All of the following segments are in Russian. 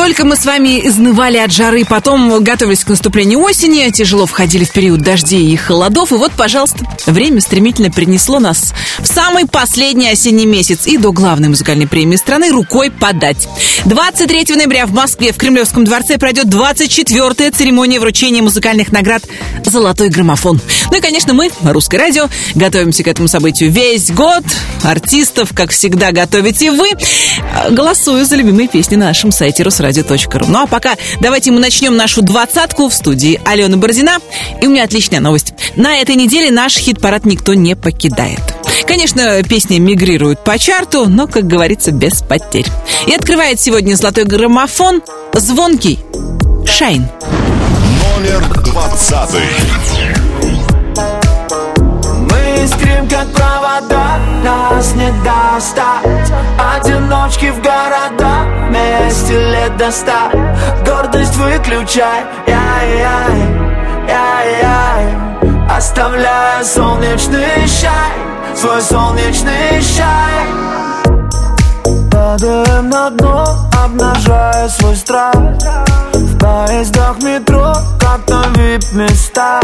только мы с вами изнывали от жары, потом готовились к наступлению осени, тяжело входили в период дождей и холодов, и вот, пожалуйста, время стремительно принесло нас в самый последний осенний месяц и до главной музыкальной премии страны рукой подать. 23 ноября в Москве в Кремлевском дворце пройдет 24-я церемония вручения музыкальных наград «Золотой граммофон». Ну и, конечно, мы, Русское радио, готовимся к этому событию весь год. Артистов, как всегда, готовите вы. Голосую за любимые песни на нашем сайте русрадио.ру. Ну а пока давайте мы начнем нашу двадцатку в студии Алена Бородина. И у меня отличная новость. На этой неделе наш хит-парад никто не покидает. Конечно, песни мигрируют по чарту, но, как говорится, без потерь. И открывает сегодня золотой граммофон звонкий Шайн. Номер двадцатый. Искрим, как провода, нас не достать. Одиночки в города, вместе лет до ста. Гордость выключай, яй-яй, яй-яй. Оставляя солнечный шай, свой солнечный шай Падаем на дно, обнажая свой страх поездах метро, как на вип-места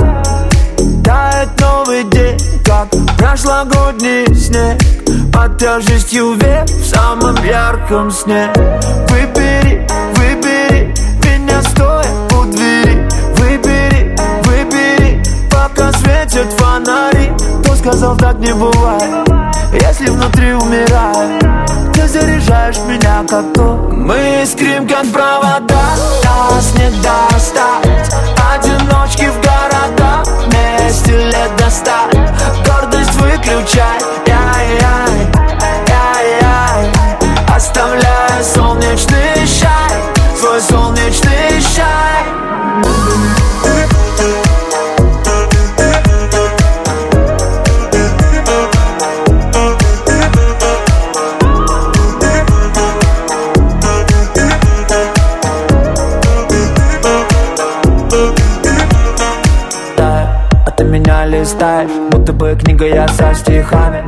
Тает новый день, как прошлогодний снег. Под тяжестью век в самом ярком сне. Выбери, выбери меня стоя у двери. Выбери, выбери, пока светят фонари. Кто сказал так не бывает, если внутри умирает Ты заряжаешь меня как то. Мы искрим как провода, нас не достать. Одиночки в городах, вместе лет до ста Гордость выключай, яй-яй, яй-яй. Оставляя солнечный шай, свой солнечный шай листаешь Будто бы книга я со стихами.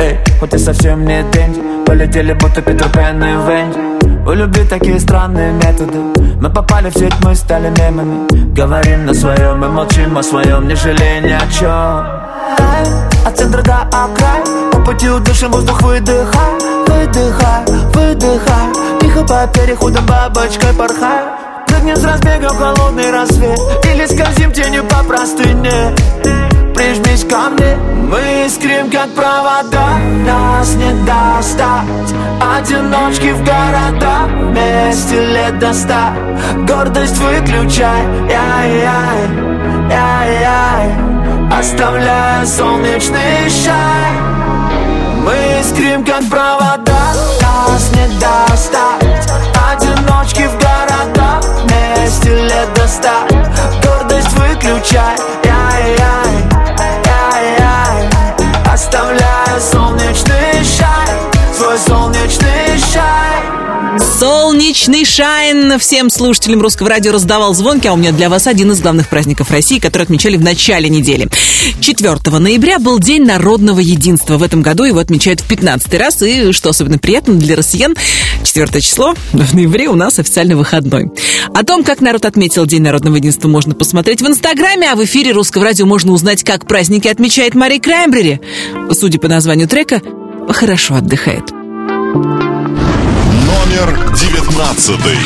Эй, хоть и совсем не деньги Полетели будто Питер Пен и Венди. У любви такие странные методы. Мы попали в сеть, мы стали мемами. Говорим на своем и молчим о своем Не жалея ни о чем От центра до окрай. По пути удышим воздух, выдыхай Выдыхай, выдыхай. Тихо по переходам бабочкой порхай. Прыгнем с разбега в холодный рассвет. Или скользим тенью по простыне Прижмись ко мне. Мы искрим, как провода. Нас не достать. Одиночки в города Вместе лет до ста. Гордость выключай. Яй-яй, яй-яй Оставляя солнечный шай Мы искрим, как провода. Нас не достать. Одиночки в города Вместе лет до ста. Гордость выключай Солнечный Шайн всем слушателям русского радио раздавал звонки, а у меня для вас один из главных праздников России, который отмечали в начале недели. 4 ноября был День народного единства. В этом году его отмечают в 15 раз, и, что особенно приятно для россиян, 4 число в ноябре у нас официально выходной. О том, как народ отметил День народного единства, можно посмотреть в Инстаграме, а в эфире русского радио можно узнать, как праздники отмечает Мари Краймбрери. Судя по названию трека, хорошо отдыхает. Номер девятнадцатый.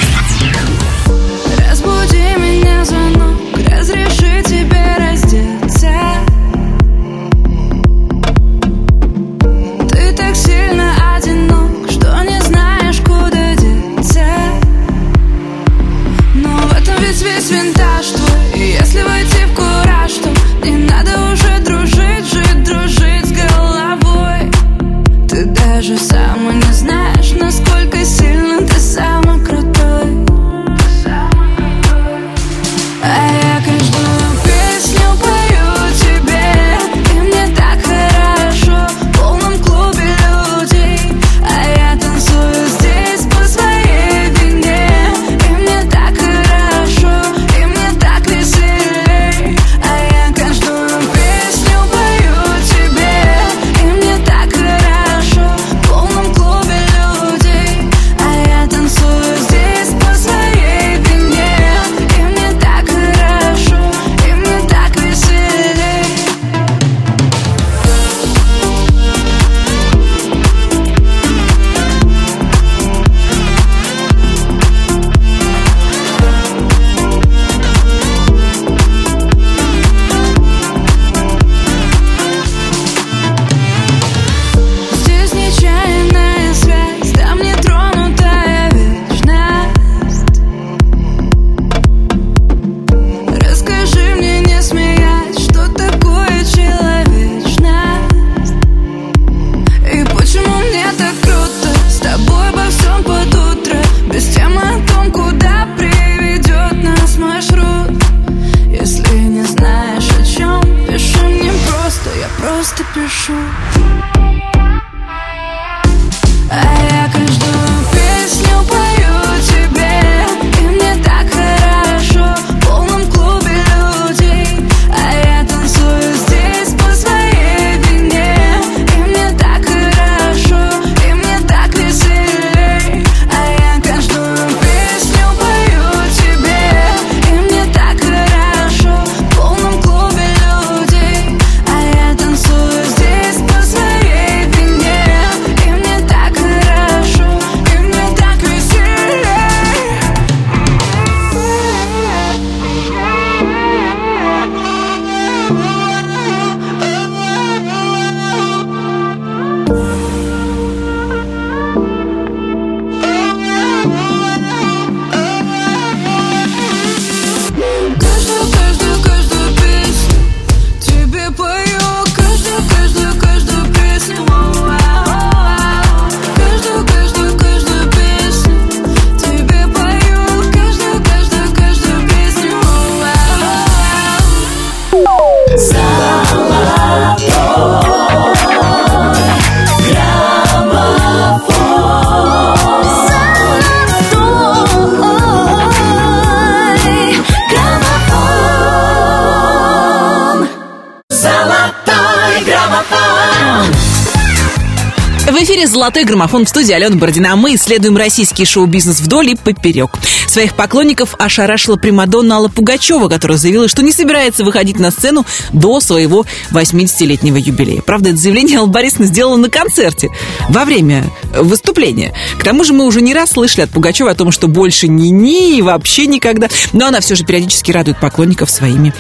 Золотой граммофон в студии Алена Бородина. А мы исследуем российский шоу-бизнес вдоль и поперек. Своих поклонников ошарашила Примадонна Алла Пугачева, которая заявила, что не собирается выходить на сцену до своего 80-летнего юбилея. Правда, это заявление Алла Борисовна сделала на концерте во время выступления. К тому же мы уже не раз слышали от Пугачева о том, что больше не ни и вообще никогда. Но она все же периодически радует поклонников своими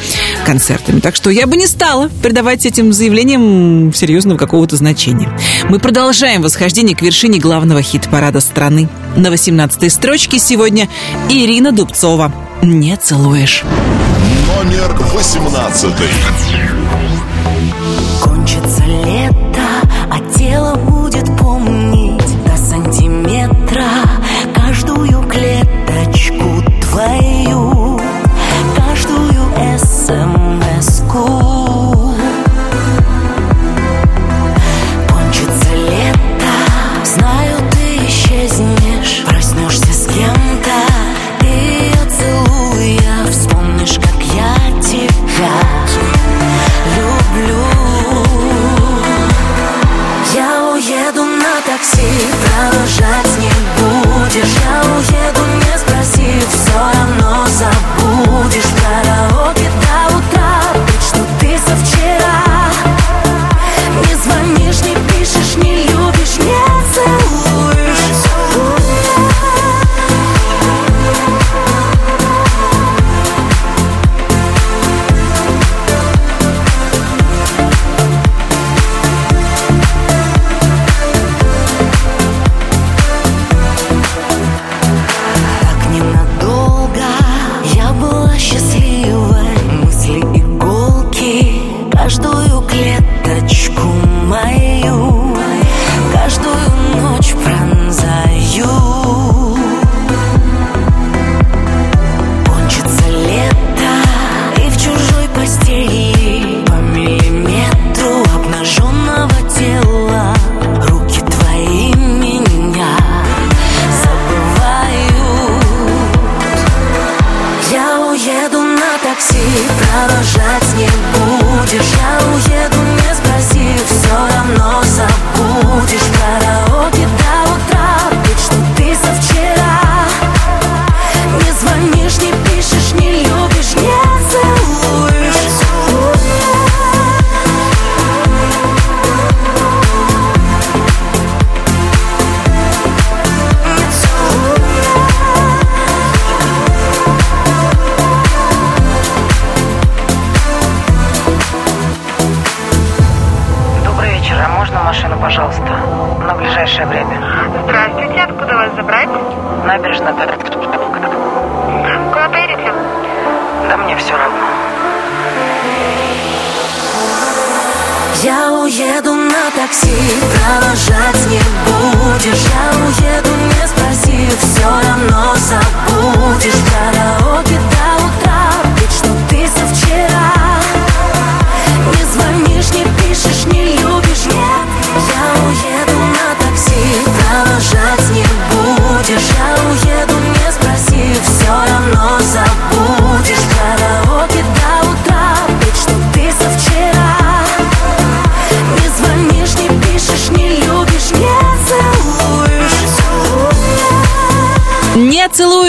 концертами. Так что я бы не стала придавать этим заявлениям серьезного какого-то значения. Мы продолжаем восходить восхождение к вершине главного хит-парада страны. На 18-й строчке сегодня Ирина Дубцова «Не целуешь». Номер 18 Кончится лето, а тело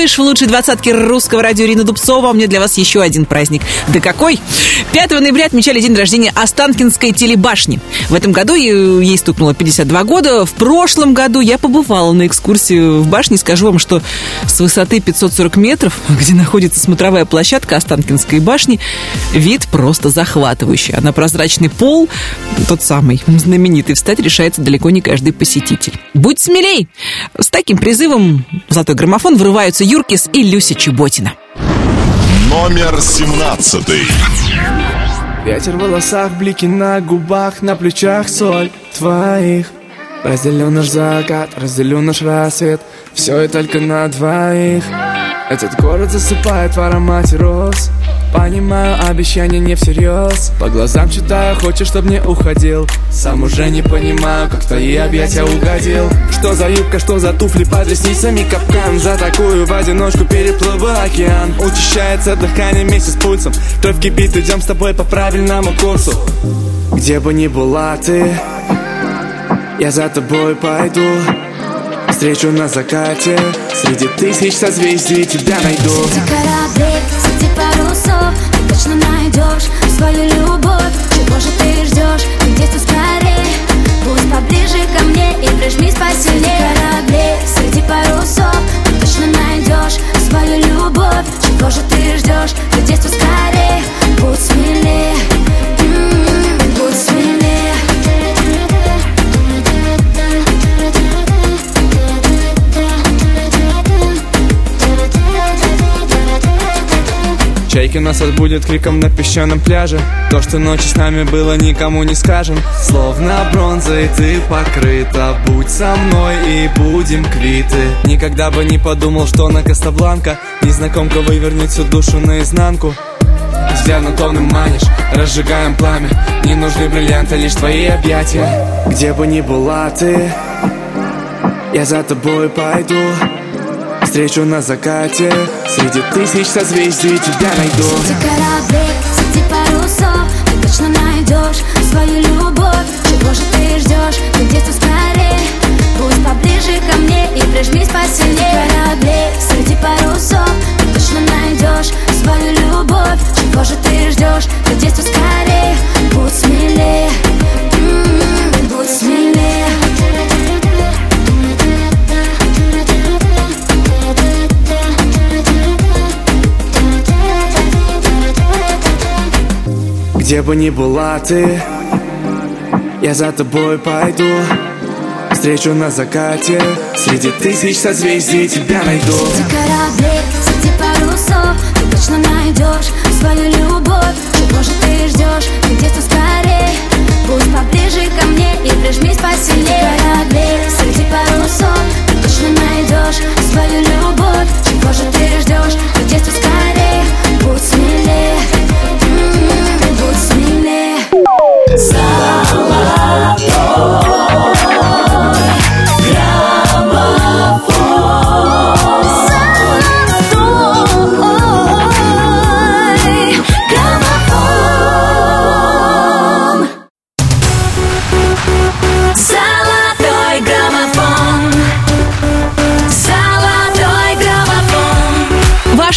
поцелуешь в лучшей двадцатке русского радио Ирина Дубцова. А у меня для вас еще один праздник. Да какой? 5 ноября отмечали день рождения Останкинской телебашни. В этом году ей стукнуло 52 года. В прошлом году я побывала на экскурсии в башне. Скажу вам, что с высоты 540 метров, где находится смотровая площадка Останкинской башни, вид просто захватывающий. А на прозрачный пол, тот самый знаменитый, встать решается далеко не каждый посетитель. Будь смелей! С таким призывом «Золотой граммофон» врываются Юркис и Люся Чеботина. Номер 17. Ветер в волосах, блики на губах, на плечах соль твоих Разделю наш закат, разделю наш рассвет Все и только на двоих Этот город засыпает в аромате роз. Понимаю, обещания не всерьез. По глазам читаю, хочешь, чтоб не уходил. Сам уже не понимаю, как в твои объятия угодил. Что за юбка, что за туфли под ресницами? Капкан За такую в одиночку переплыву океан. Учащается дыхание вместе с пульсом. Кровь кипит, идем с тобой по правильному курсу. Где бы ни была ты Я за тобой пойду Встречу на закате. Среди тысяч созвездий тебя найду. Среди кораблей, среди парусов Ты точно найдешь свою любовь. Чего же ты ждешь? Ты действуй скорее? Пусть поближе ко мне и прижмись посильнее. Среди кораблей, среди парусов Ты точно найдешь свою любовь. Чего же ты ждешь? Ты действуй скорее? Будь смелее. М, Чайки нас отбудет криком на песчаном пляже. То, что ночью с нами было, никому не скажем. Словно бронзой ты покрыта. Будь со мной и будем квиты. Никогда бы не подумал, что на Кастабланка Незнакомка вывернет всю душу наизнанку. Взглядом томным манишь, разжигаем пламя. Не нужны бриллианты, лишь твои объятия. Где бы ни была ты Я за тобой пойду Встречу на закате. Среди тысяч созвездий тебя найду. Среди кораблей, среди парусов Ты точно найдешь свою любовь. Чего же ты ждешь? Ты действуй скорее? Пусть поближе ко мне и прижмись посильнее. Среди кораблей, среди парусов Ты точно найдешь свою любовь. Чего же ты ждешь? Ты действуй скорее? Будь смелее. М, Будь смелее Где бы ни была ты Я за тобой пойду. Встречу на закате Среди тысяч созвездий тебя найду. Среди кораблей, среди парусов Ты точно найдешь свою любовь. Чего же ты ждешь? Ты действуй скорее Пусть поближе ко мне и прижмись посильнее Среди кораблей, среди парусов Ты точно найдешь свою любовь. Чего же ты ждешь? Ты действуй скорее Будь смелее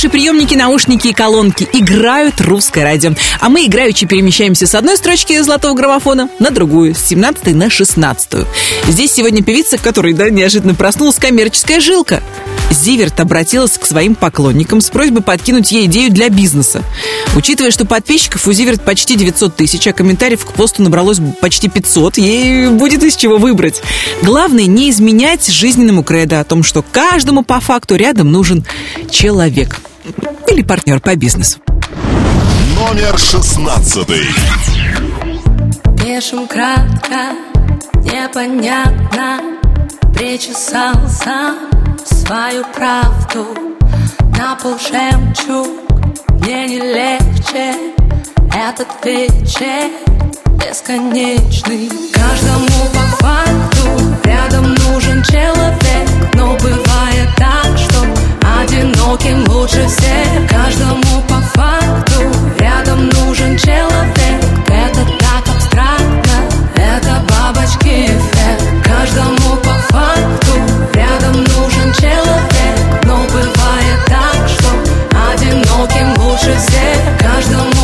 Ваши приемники, наушники и колонки играют русское радио. А мы играючи перемещаемся с одной строчки золотого граммофона на другую, с 17 на 16. Здесь сегодня певица, которой да, неожиданно проснулась коммерческая жилка. Зиверт обратилась к своим поклонникам с просьбой подкинуть ей идею для бизнеса. Учитывая, что подписчиков у Зиверт почти 900 тысяч, а комментариев к посту набралось почти 500, ей будет из чего выбрать. Главное не изменять жизненному кредо о том, что каждому по факту рядом нужен человек или партнер по бизнесу. Номер 16. Пишем кратко, непонятно Причесал сам свою правду На пол жемчуг, мне не легче Этот вечер бесконечный Каждому по факту рядом нужен человек Но бывает так, что Одиноким лучше всех, каждому по факту. Рядом нужен человек, это так абстрактно. Это бабочки эффект, каждому по факту. Рядом нужен человек, но бывает так, что Одиноким лучше всех, каждому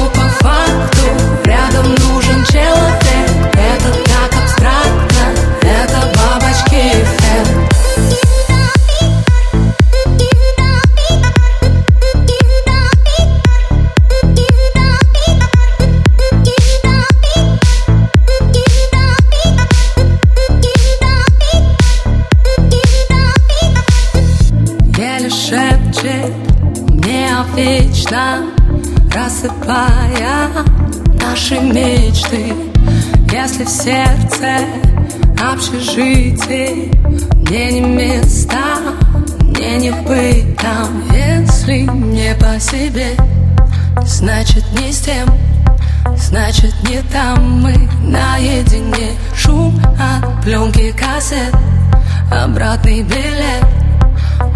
Обратный билет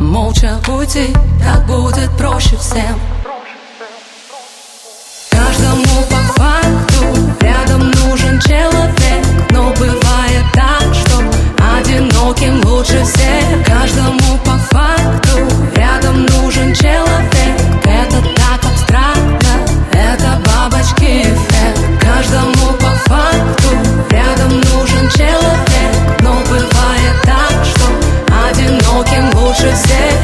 Молча уйти, так будет проще всем. Каждому по факту рядом нужен человек. Но бывает так, что одиноким лучше всех. Каждому по факту рядом нужен человек. Это так абстрактно, это бабочки эффект. Каждому по факту рядом нужен человек одиноким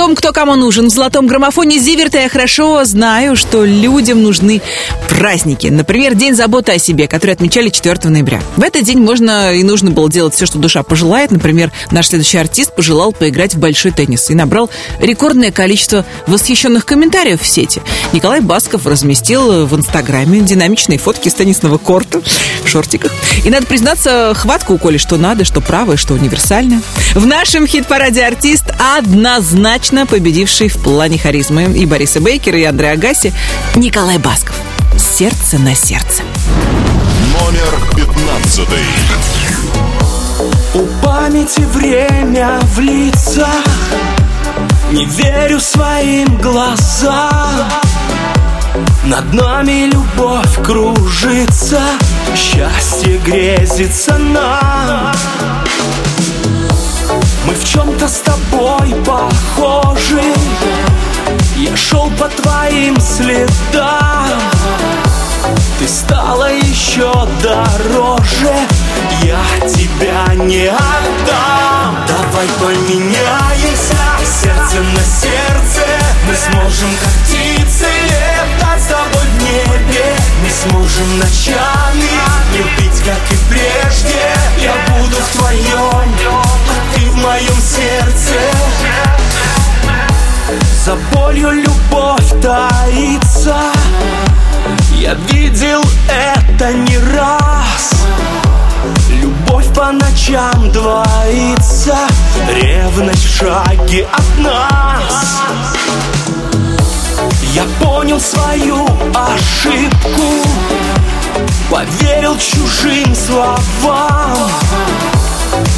том, кто кому нужен в золотом граммофоне Зиверта я хорошо знаю, что людям нужны праздники. Например, День заботы о себе, который отмечали 4 ноября. В этот день можно и нужно было делать все, что душа пожелает. Например, наш следующий артист пожелал поиграть в большой теннис и набрал рекордное количество восхищенных комментариев в сети. Николай Басков разместил в Инстаграме динамичные фотки с теннисного корта в шортиках. И надо признаться, хватка у Коли что надо, что правое, что универсальное. В нашем хит-параде артист однозначно победивший в плане харизмы и Бориса Бейкера, и Андреа Гаси Николай Басков. Сердце на сердце. Номер пятнадцатый. У памяти время в лицах Не верю своим глазам Над нами любовь кружится Счастье грезится нам Мы в чем-то с тобой похожи. Я шел по твоим следам ты стала еще дороже. Я тебя не отдам. Давай поменяемся. Сердце на сердце. Мы сможем как птицы Летать с тобой в небе. Мы сможем ночами Любить как и прежде. Я буду в твоем А ты в моем сердце. За болью любовь таится я видел это не раз. Любовь по ночам двоится Ревность в шаге от нас. Я понял свою ошибку Поверил чужим словам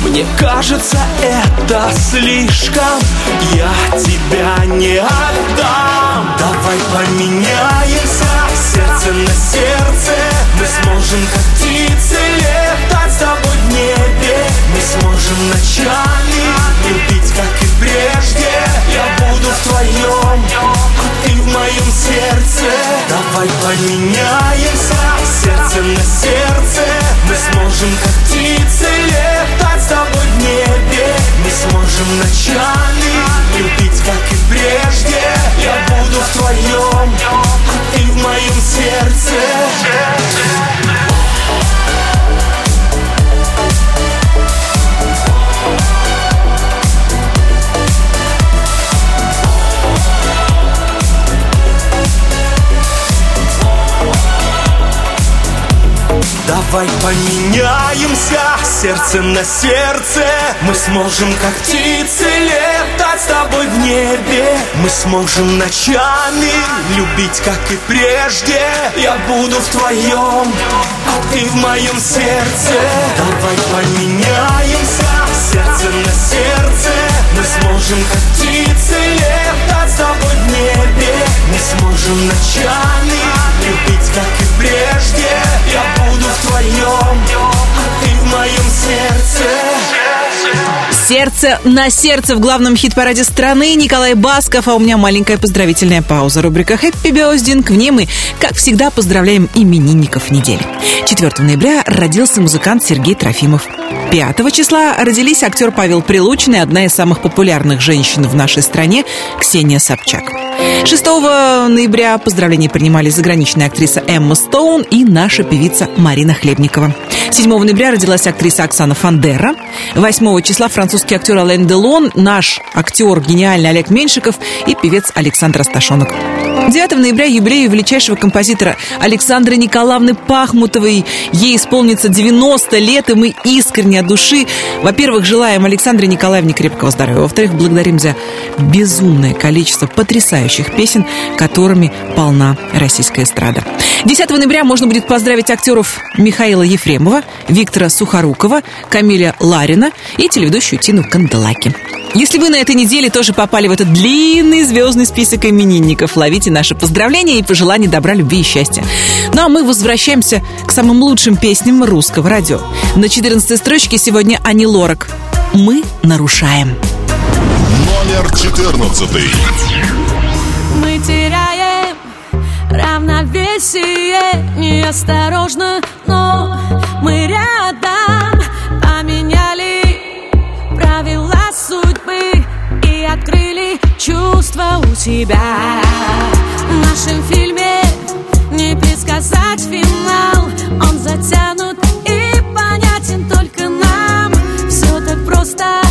мне кажется, это слишком. Я тебя не отдам. Давай поменяемся. Сердце на сердце. Мы сможем как птицы Летать с тобой в небе. Мы сможем ночами Любить как и прежде. Я буду в твоем А ты в моем сердце. Давай поменяемся. Сердце на сердце. Мы сможем как птицы Летать с тобой в небе Мы сможем ночами. Любить как и прежде Я буду в твоем А ты в моем сердце Давай поменяемся сердце на сердце. Мы сможем как птицы летать с тобой в небе. Мы сможем ночами любить как и прежде. Я буду в твоем, а ты в моем сердце. Давай поменяемся Сердце на сердце в главном хит-параде страны Николай Басков, а у меня маленькая поздравительная пауза. Рубрика «Хэппи Бездинг». В ней мы, как всегда, поздравляем именинников недели. 4 ноября родился музыкант Сергей Трофимов. 5 числа родились актер Павел Прилучный, одна из самых популярных женщин в нашей стране Ксения Собчак. 6 ноября поздравления принимали заграничная актриса Эмма Стоун и наша певица Марина Хлебникова. 7 ноября родилась актриса Оксана Фандера. 8 числа французский актер Ален Делон, наш актер гениальный Олег Меньшиков и певец Александр Асташонок. 9 ноября юбилею величайшего композитора Александры Николаевны Пахмутовой. Ей исполнится 90 лет, и мы искренне от души, во-первых, желаем Александре Николаевне крепкого здоровья, во-вторых, благодарим за безумное количество потрясающих песен, которыми полна российская эстрада. 10 ноября можно будет поздравить актеров Михаила Ефремова, Виктора Сухорукова, Камиля Ларина и телеведущую Тину Канделаки. Если вы на этой неделе тоже попали в этот длинный звездный список именинников, ловите наши поздравления и пожелания добра, любви и счастья. Ну а мы возвращаемся к самым лучшим песням русского радио. На 14 строчке сегодня Ани Лорак. Мы нарушаем. Номер 14. Мы теряем равновесие Неосторожно, но мы рядом чувства у себя В нашем фильме не предсказать финал. Он затянут и понятен только нам. Все так просто,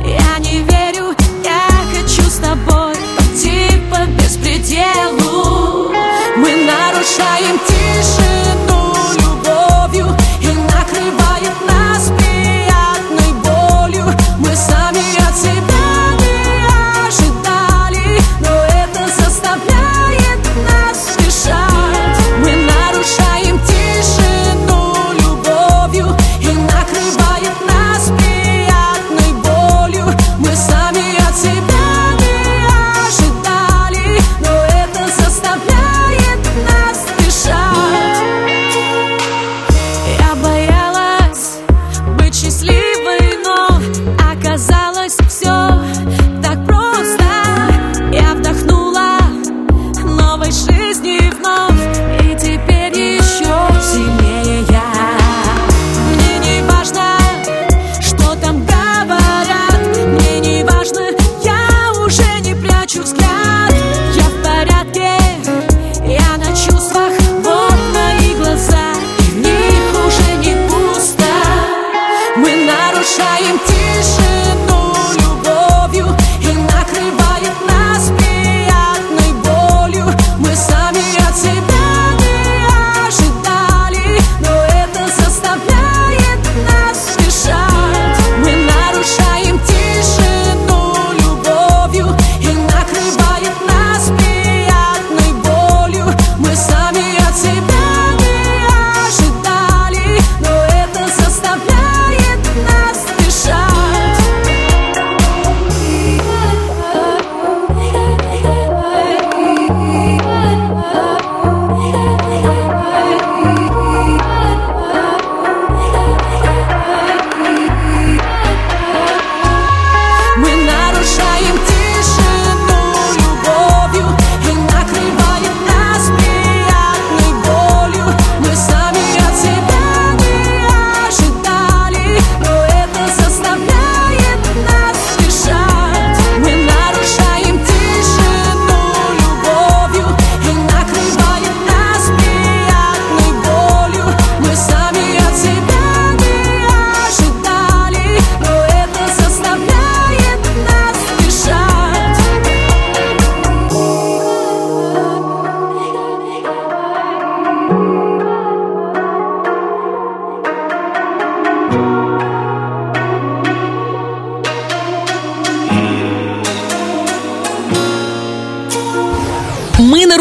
я не верю Я хочу с тобой пойти по беспределу. Мы нарушаем тишину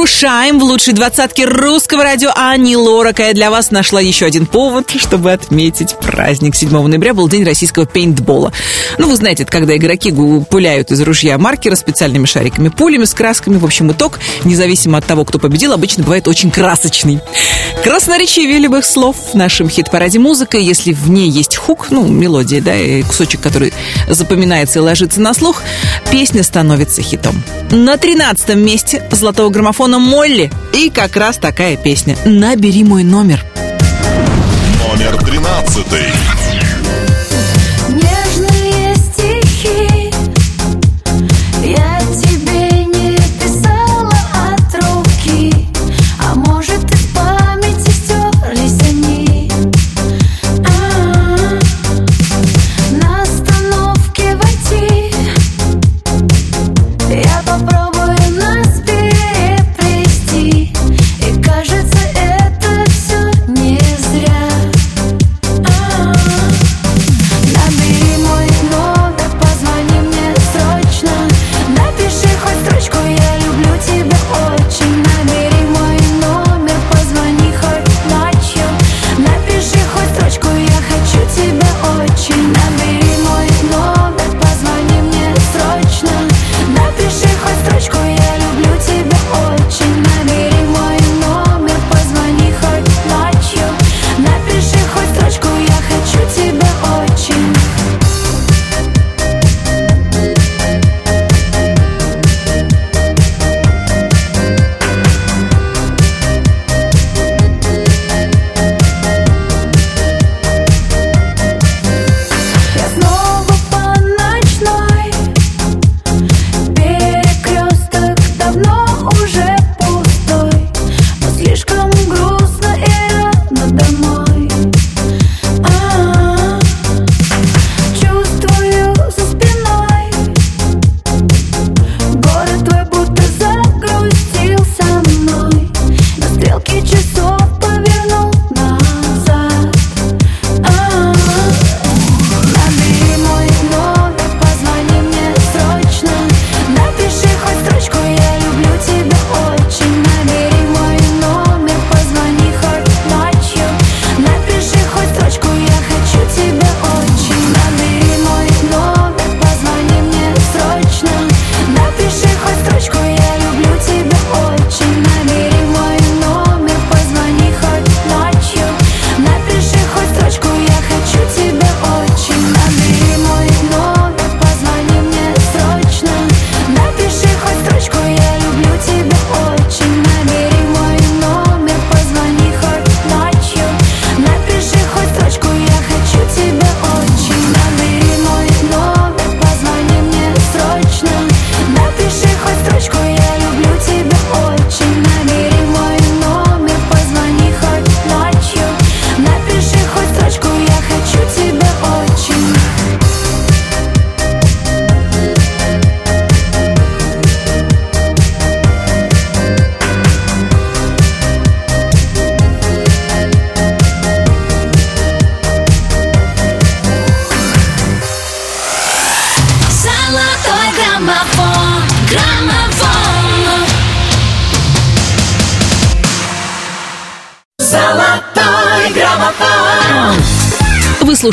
Мы нарушаем в лучшей двадцатке русского радио Ани Лорак. А я для вас нашла еще один повод, чтобы отметить праздник. 7 ноября был день российского пейнтбола. Ну, вы знаете, это когда игроки пуляют из ружья маркера специальными шариками, пулями с красками. В общем, итог, независимо от того, кто победил, обычно бывает очень красочный. Красноречивее любых слов в нашем хит-параде музыка, если в ней есть хук, ну, мелодия, да, и кусочек, который запоминается и ложится на слух, песня становится хитом. На 13 месте золотого граммофона Молли и как раз такая песня «Набери мой номер». Номер 13.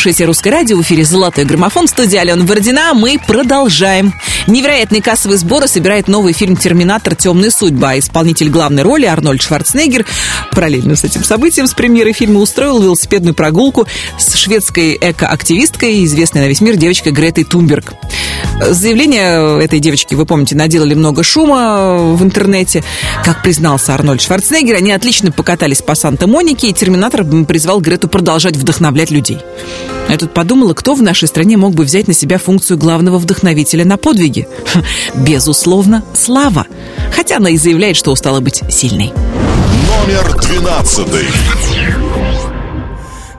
Слушаете «Русское радио» в эфире «Золотой граммофон» в студии Алена Бородина. Мы продолжаем. Невероятные кассовые сборы собирает новый фильм «Терминатор. Темная судьба». Исполнитель главной роли Арнольд Шварценеггер параллельно с этим событием с премьеры фильма устроил велосипедную прогулку с шведской эко-активисткой, известной на весь мир девочкой Гретой Тумберг. Заявление этой девочки, вы помните, наделали много шума в интернете. Как признался Арнольд Шварценеггер, они отлично покатались по Санта-Монике, и «Терминатор» призвал Грету продолжать вдохновлять людей. Я тут подумала, кто в нашей стране мог бы взять на себя функцию главного вдохновителя на подвиги? Безусловно, Слава. Хотя она и заявляет, что устала быть сильной. Номер двенадцатый.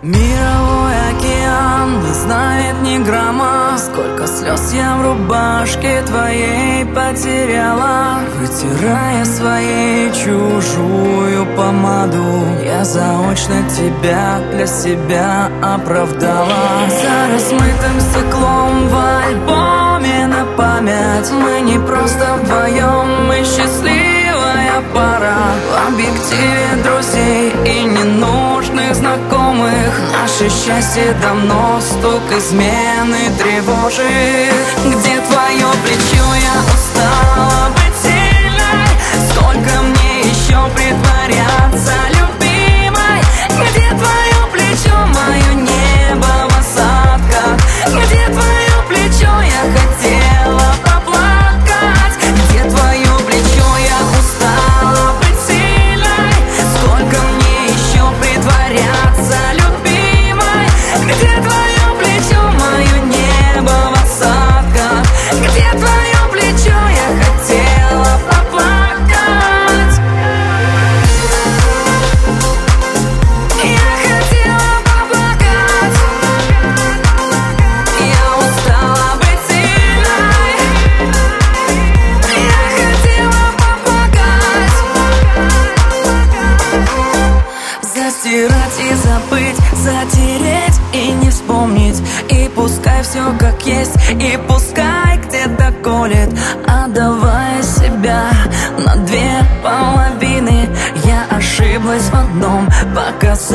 Мировой океан не знает ни грамма. Сколько слез я в рубашке твоей потеряла. Вытирая своей чужую помаду Я заочно тебя для себя оправдала. За размытым стеклом в альбоме на память Мы не просто вдвоем, мы счастливая пара. В объективе друзей и ненужных знакомых. Наше счастье давно стук измены тревожит. Где твое плечо, я устала быть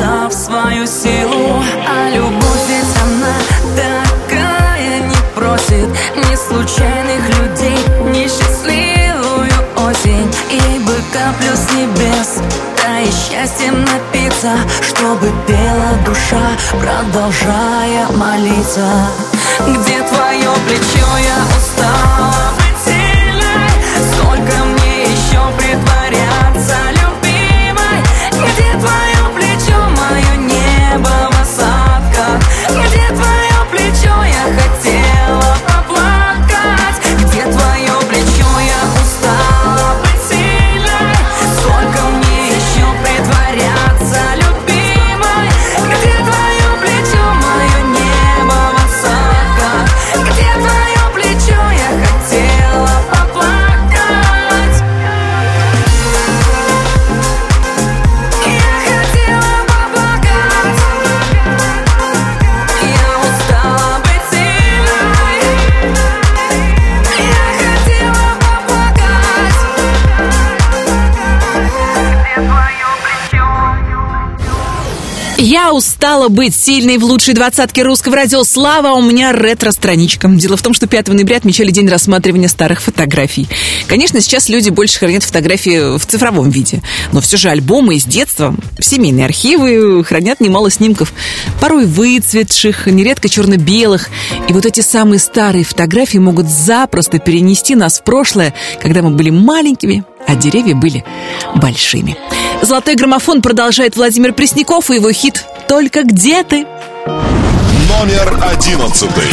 показав свою силу А любовь ведь она такая не просит. Ни случайных людей, ни счастливую осень. Ей бы каплю с небес да и счастьем напиться Чтобы пела душа, продолжая молиться. Где твое плечо, я устала Я устала быть сильной в лучшей двадцатке русского радио. Слава, у меня ретро-страничка. Дело в том, что 5 ноября отмечали день рассматривания старых фотографий. Конечно, сейчас люди больше хранят фотографии в цифровом виде. Но все же альбомы из детства, семейные архивы хранят немало снимков. Порой выцветших, нередко черно-белых. И вот эти самые старые фотографии могут запросто перенести нас в прошлое, когда мы были маленькими, а деревья были большими. Золотой граммофон продолжает Владимир Пресняков и его хит «Только где ты?». Номер одиннадцатый.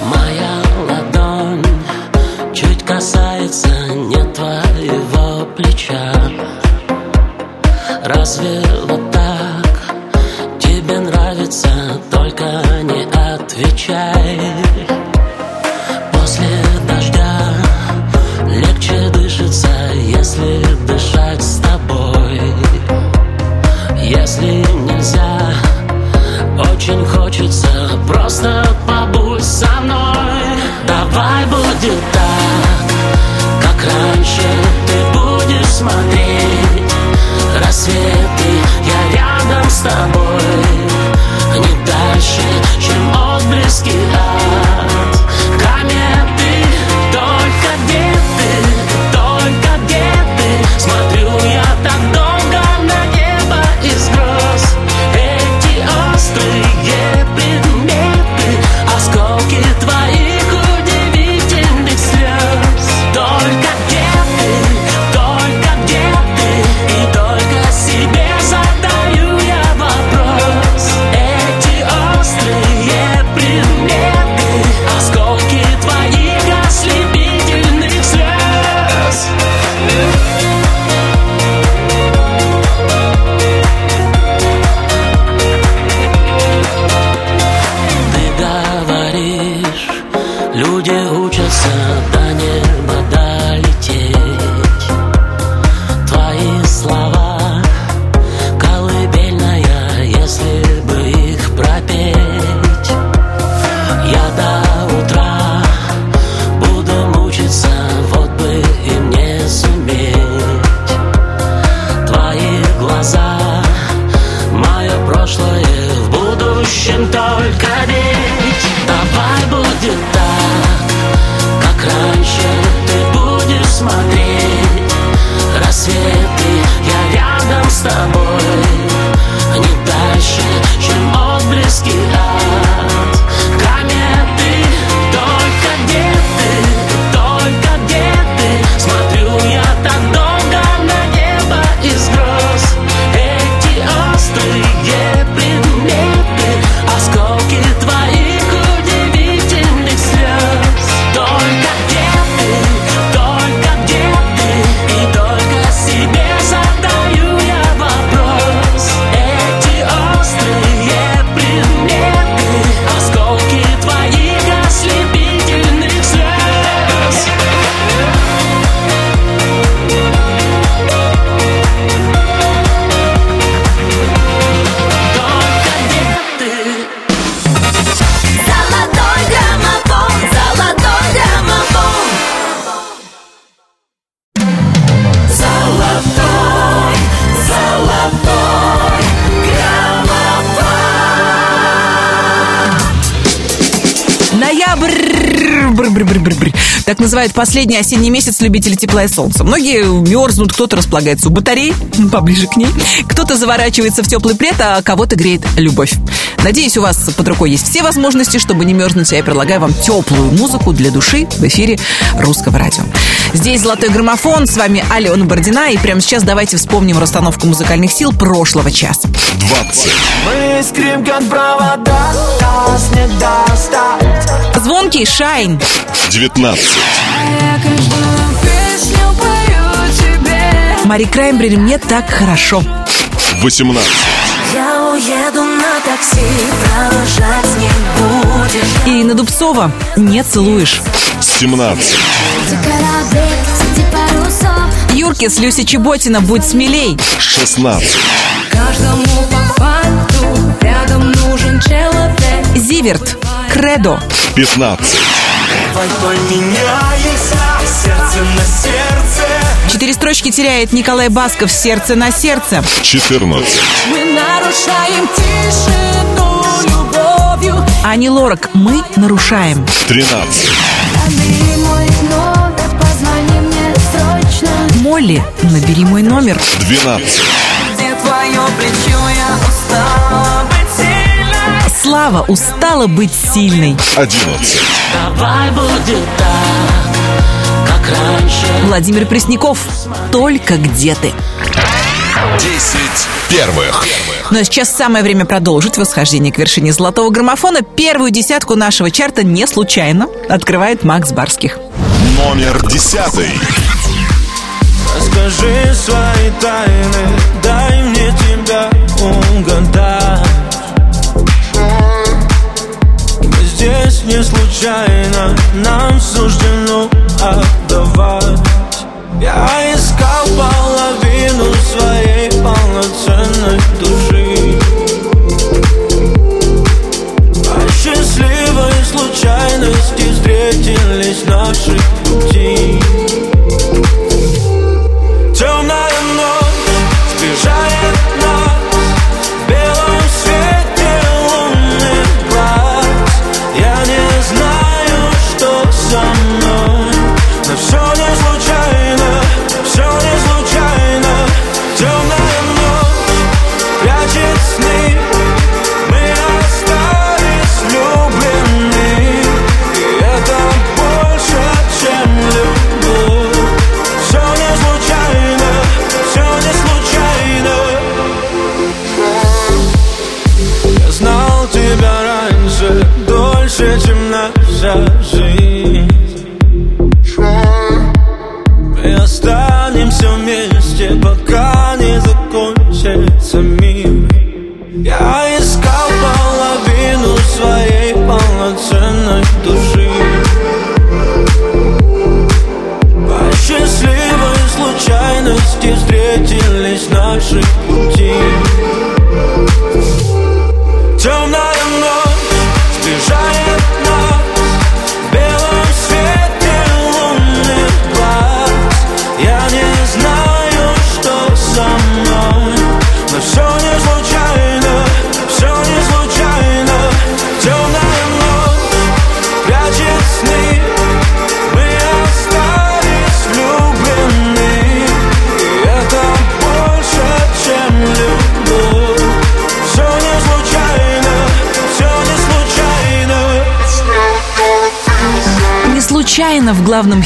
Моя ладонь чуть касается не твоего плеча Разве вот так тебе нравится, только не отвечай хочется Просто побудь со мной. Давай будет так раньше ты будешь смотреть. Рассветы Я рядом с тобой. Не дальше, чем отблески последний осенний месяц любители тепла и солнца. Многие мерзнут, кто-то располагается у батарей, поближе к ней, кто-то заворачивается в теплый плед, а кого-то греет любовь. Надеюсь, у вас под рукой есть все возможности, чтобы не мерзнуть, а я предлагаю вам теплую музыку для души в эфире русского радио. Здесь «Золотой граммофон», с вами Алена Бородина, и прямо сейчас давайте вспомним расстановку музыкальных сил прошлого часа. 20, Мы искрим, как провода, нас не достать Звонкий Шайн, 19, Я каждую песню пою тебе Мари Краймбрери «Мне так хорошо». 18, Я уеду на такси, провожать не будешь Ирина Дубцова «Не целуешь». 17, Корабли, среди парусов Юркис, Люся Чеботина «Будь смелей». 16, Каждому по факту рядом нужен человек Зиверт, Кредо. 15, Давай поменяемся сердце на сердце. Четыре строчки теряет Николай Басков «Сердце на сердце». 14, Мы нарушаем тишину любовью. Ани Лорак «Мы нарушаем». 13, Набери мой номер, позвони мне срочно. Молли «Набери мой номер». 12, Где твое плечо, я устала быть сильной. Слава устала быть сильной. 11, Давай будет так, как раньше Владимир Пресняков «Только где ты». 10 первых. Ну а сейчас самое время продолжить восхождение к вершине золотого граммофона. Первую десятку нашего чарта не случайно открывает Макс Барских. Номер 10, Расскажи свои тайны, дай мне тебя угадать здесь не случайно Нам суждено отдавать. Я искал половину своей полноценной души. По счастливой случайности встретились наши пути. Темная ночь сбежает нас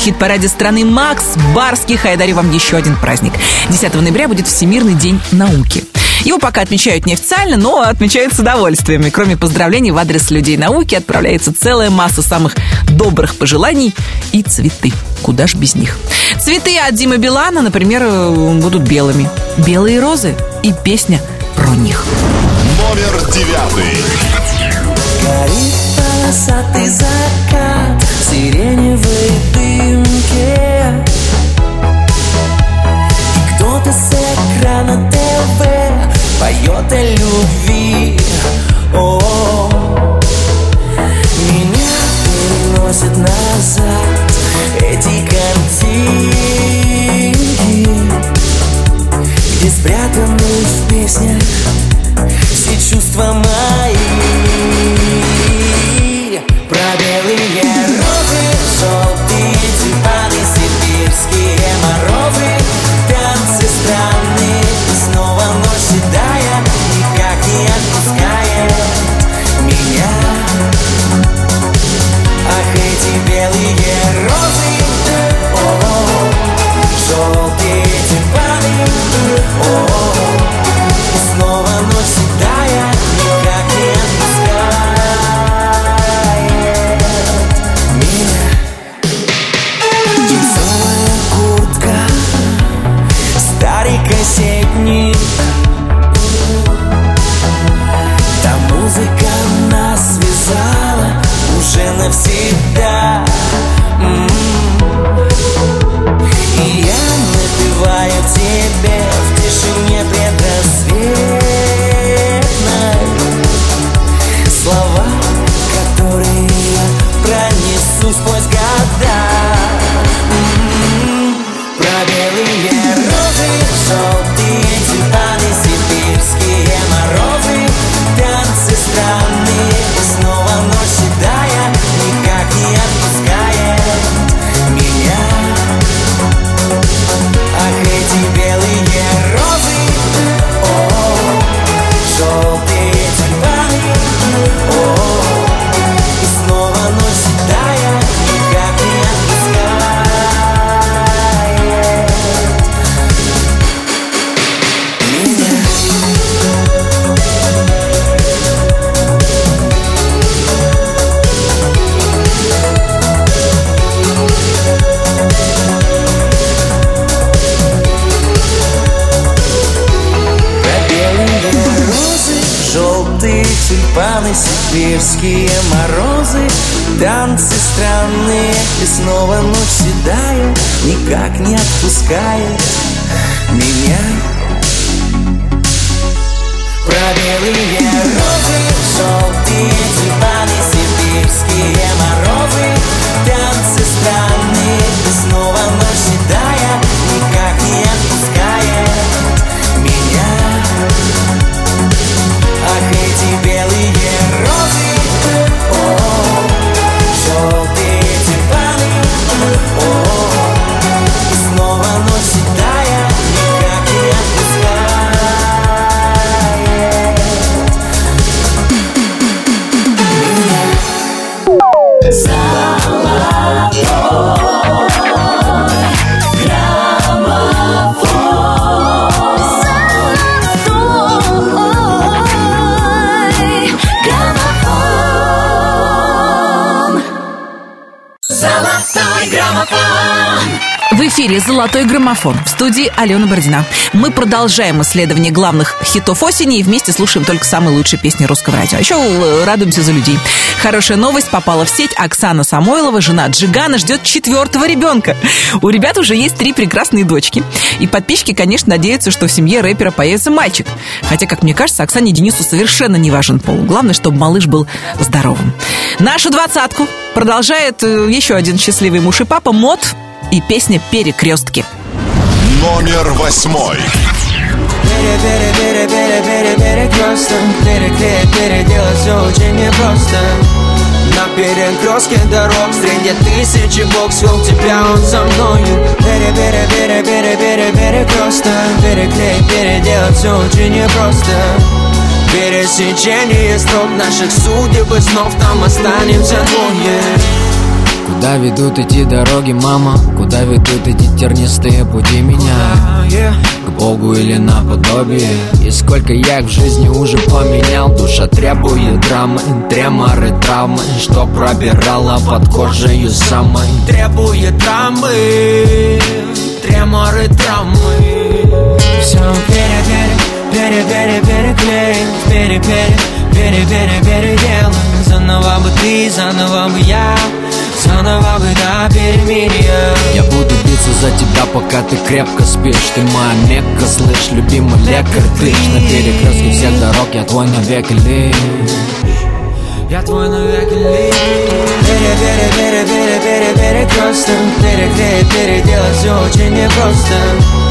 хит-параде страны Макс Барский хайдари вам еще один праздник. 10 ноября будет Всемирный день науки. Его пока отмечают неофициально, но отмечают с удовольствием. И кроме поздравлений в адрес людей науки отправляется целая масса самых добрых пожеланий и цветы. Куда ж без них. Цветы от Димы Билана, например, э, будут белыми. Белые розы и песня про них. Номер девятый. Горит полосатый закат сиреневой дымке И кто-то с экрана ТВ поет о любви О -о -о. Меня переносит назад эти картинки Где спрятаны в песнях все чувства мои эфире «Золотой граммофон» в студии Алена Бородина. Мы продолжаем исследование главных хитов осени и вместе слушаем только самые лучшие песни русского радио. А еще радуемся за людей. Хорошая новость попала в сеть. Оксана Самойлова, жена Джигана, ждет четвертого ребенка. У ребят уже есть три прекрасные дочки. И подписчики, конечно, надеются, что в семье рэпера появится мальчик. Хотя, как мне кажется, Оксане Денису совершенно не важен пол. Главное, чтобы малыш был здоровым. Нашу двадцатку продолжает э, еще один счастливый муж и папа Мод и песня «Перекрестки». Номер восьмой. Перекресток, переклеить, переделать все очень непросто На перекрестке дорог среди тысячи бог свел тебя он со мною пере пере пере пере пере перекресток Переклеить, переделать все очень непросто Пересечение строк наших судеб и снов Там останемся двое Куда ведут эти дороги, мама? Куда ведут эти тернистые пути меня? К Богу или наподобие? И сколько я их в жизни уже поменял? Душа требует драмы, треморы, травмы. Что пробирала под кожей самой? Требует драмы, треморы, травмы. Все пере пере пере пере переклеим пере пере пере пере переделаем Заново бы ты, заново бы я Заново бы до перемирия Я буду биться за тебя, пока ты крепко спишь. Ты моя мекка, слышь, любимый лекарь. Ты на перекрестке всех дорог, я твой навеки лишь. Я твой навеки лишь. Пере пере пере пере пере перекресток Переклеить, переделать все очень непросто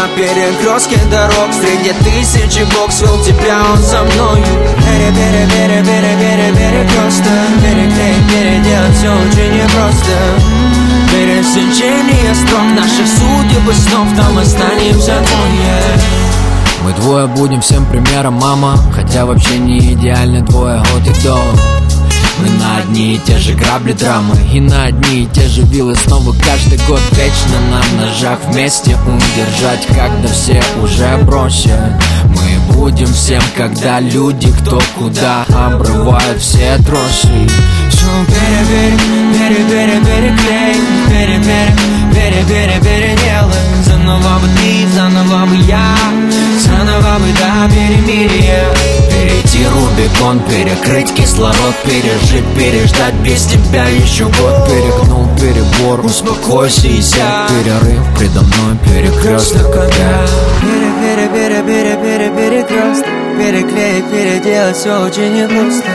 на перекрестке дорог. Среди тысячи бог свел тебя он со мною. Пере пере пере пере пере перекресток Переклеить, переделать все очень непросто. Пересечение стром наших судеб и снов Там останемся двое. Мы двое будем всем примером, мама. Хотя вообще не идеальны двое от и до мы на одни и те же грабли драмы И на одни и те же вилы снова каждый год Вечно нам ножах вместе удержать Когда все уже бросят Мы будем всем, когда люди кто куда Обрывают все тросы. Все пере пере пере пере переклеим пере пере пере пере переделаем Заново бы ты, заново бы я. Заново бы до перемирия Перейти Рубикон, перекрыть кислород Пережить, переждать без тебя еще год. Перегнул перебор, успокойся. И сядь Перерыв предо мной, перекресток опять. Пере пере пере пере пере перекресток. Переклеить, переделать все очень непросто.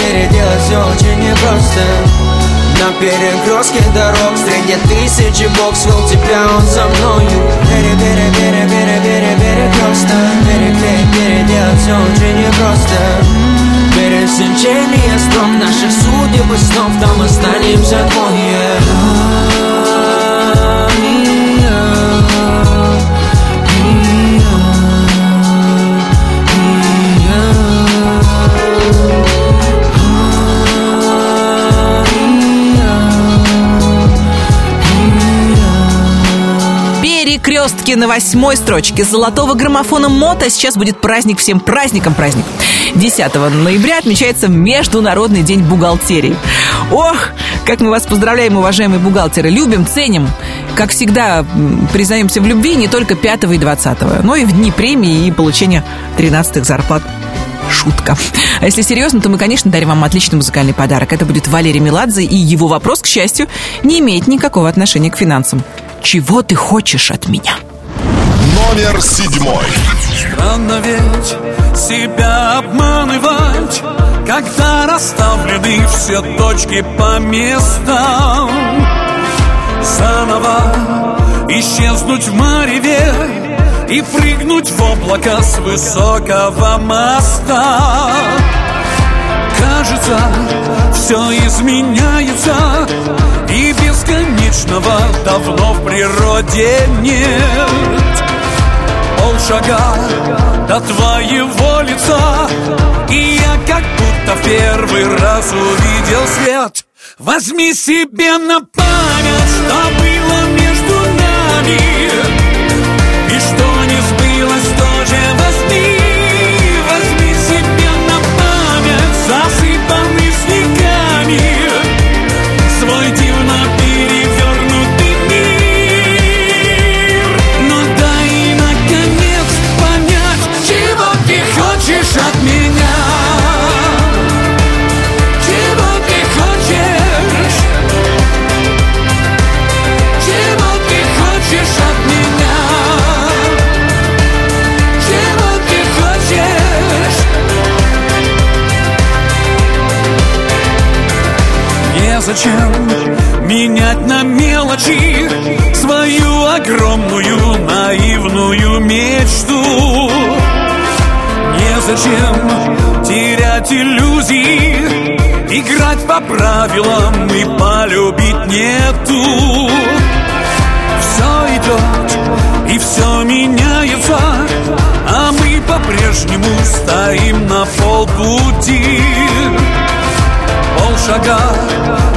Переделать все очень непросто на перекрестке дорог Среди тысячи бог свел тебя он со мною. Пере пере пере пере пере перекресток Переклеить, переделать все очень непросто Пересечение стром наших судеб и снов Там останемся двое Перекрестки на восьмой строчке золотого граммофона МОТО. Сейчас будет праздник всем праздникам праздник. 10 ноября отмечается Международный день бухгалтерии. Ох, как мы вас поздравляем, уважаемые бухгалтеры. Любим, ценим. Как всегда, признаемся в любви не только 5 и 20, но и в дни премии и получения 13 зарплат. Шутка. А если серьезно, то мы, конечно, дарим вам отличный музыкальный подарок. Это будет Валерий Меладзе, и его вопрос, к счастью, не имеет никакого отношения к финансам. Чего ты хочешь от меня? Номер седьмой. Странно ведь себя обманывать Когда расставлены все точки по местам Заново исчезнуть в мареве И прыгнуть в облако с высокого моста Кажется, все изменяется И бесконечного давно в природе нет. Полшага до твоего лица И я как будто в первый раз увидел свет. Возьми себе на память, что было между нами И что Незачем менять на мелочи Свою огромную наивную мечту? Незачем терять иллюзии Играть по правилам и полюбить нету. Все идет и все меняется А мы по-прежнему стоим на полпути Полшага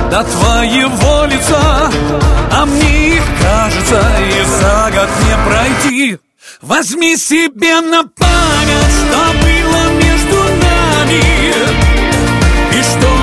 до твоего лица А мне кажется и за год не пройти. Возьми себе на память, что было между нами И что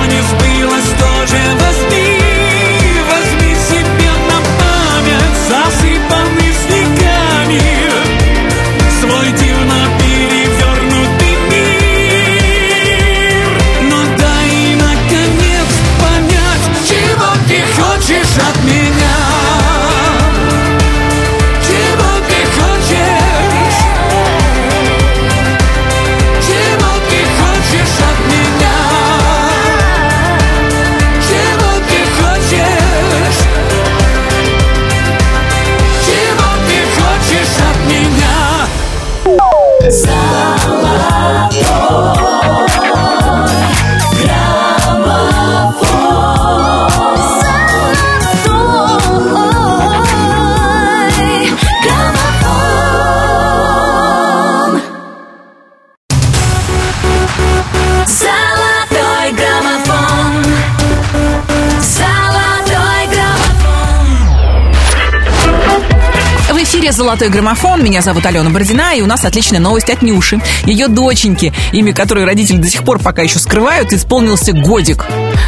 «Золотой граммофон». Меня зовут Алена Бородина, и у нас отличная новость от Нюши. Ее доченьки, имя которой родители до сих пор пока еще скрывают, исполнился годик.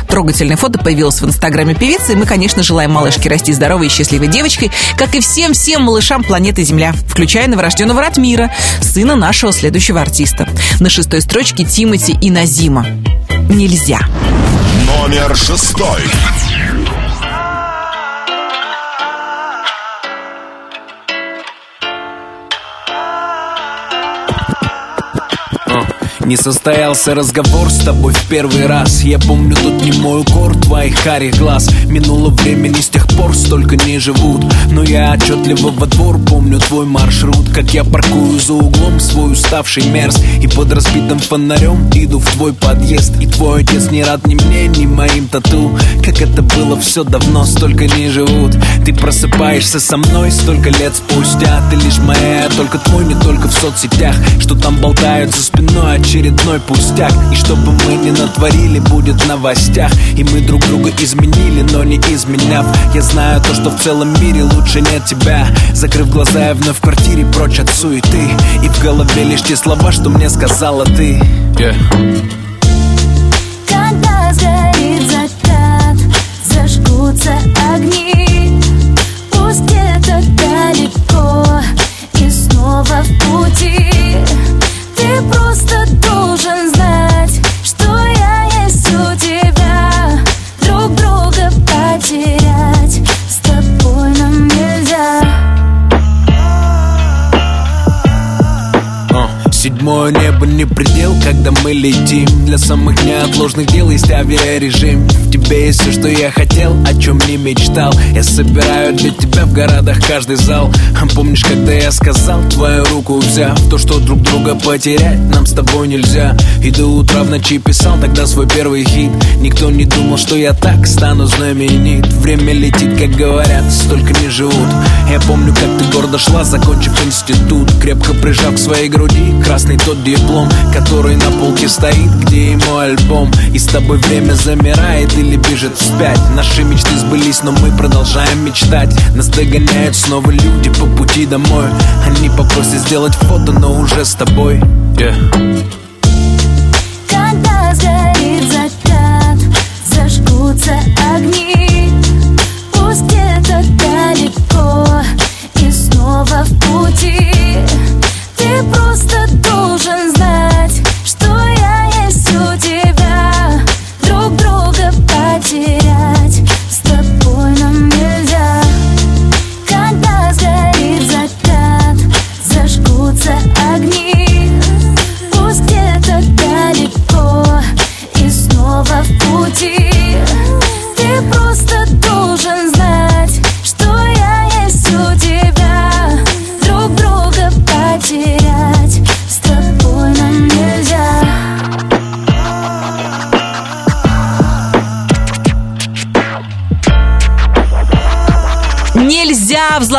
Трогательное фото появилось в инстаграме певицы, и мы, конечно, желаем малышке расти здоровой и счастливой девочкой, как и всем-всем малышам планеты Земля, включая новорожденного Ратмира, сына нашего следующего артиста. На шестой строчке Тимати и Назима. Нельзя. Номер шестой. Не состоялся разговор с тобой в первый раз. Я помню тут не мой укор твоих карих глаз. Минуло времени с тех пор столько не живут. Но я отчетливо во двор помню твой маршрут. Как я паркую за углом свой уставший мерз. И под разбитым фонарем иду в твой подъезд. И твой отец не рад ни мне, ни моим тату. Как это было все давно, столько не живут. Ты просыпаешься со мной столько лет спустя. Ты лишь моя, только твой, не только в соцсетях. Что там болтают за спиной очередной пустяк. И что бы мы ни натворили, будет в новостях. И мы друг друга изменили, но не изменяв. Я знаю то, что в целом мире лучше нет тебя. Закрыв глаза, я вновь в квартире прочь от суеты. И в голове лишь те слова, что мне сказала ты. Yeah. Предел, когда мы летим. Для самых неотложных дел есть авиарежим. В тебе есть все, что я хотел, о чем не мечтал. Я собираю для тебя в городах каждый зал. А Помнишь, когда я сказал, твою руку взяв? То, что друг друга потерять нам с тобой нельзя. И до утра в ночи писал тогда свой первый хит. Никто не думал, что я так стану знаменит. Время летит, как говорят, столько не живут. Я помню, как ты гордо шла, закончив институт. Крепко прижав к своей груди красный тот диплом Который на полке стоит, где мой альбом. И с тобой время замирает или бежит вспять. Наши мечты сбылись, но мы продолжаем мечтать. Нас догоняют снова люди по пути домой. Они попросят сделать фото, но уже с тобой. Yeah.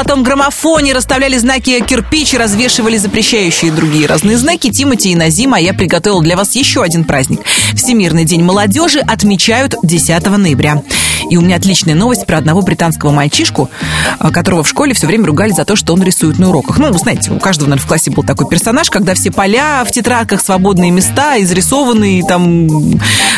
Золотом граммофоне, расставляли знаки кирпич и развешивали запрещающие другие разные знаки. Тимати и Назима, а я приготовил для вас еще один праздник. Всемирный день молодежи отмечают 10 ноября. И у меня отличная новость про одного британского мальчишку, а, которого в школе все время ругали за то, что он рисует на уроках. Ну, знаете, у каждого, наверное, в классе был такой персонаж, когда все поля в тетрадках, свободные места, изрисованные там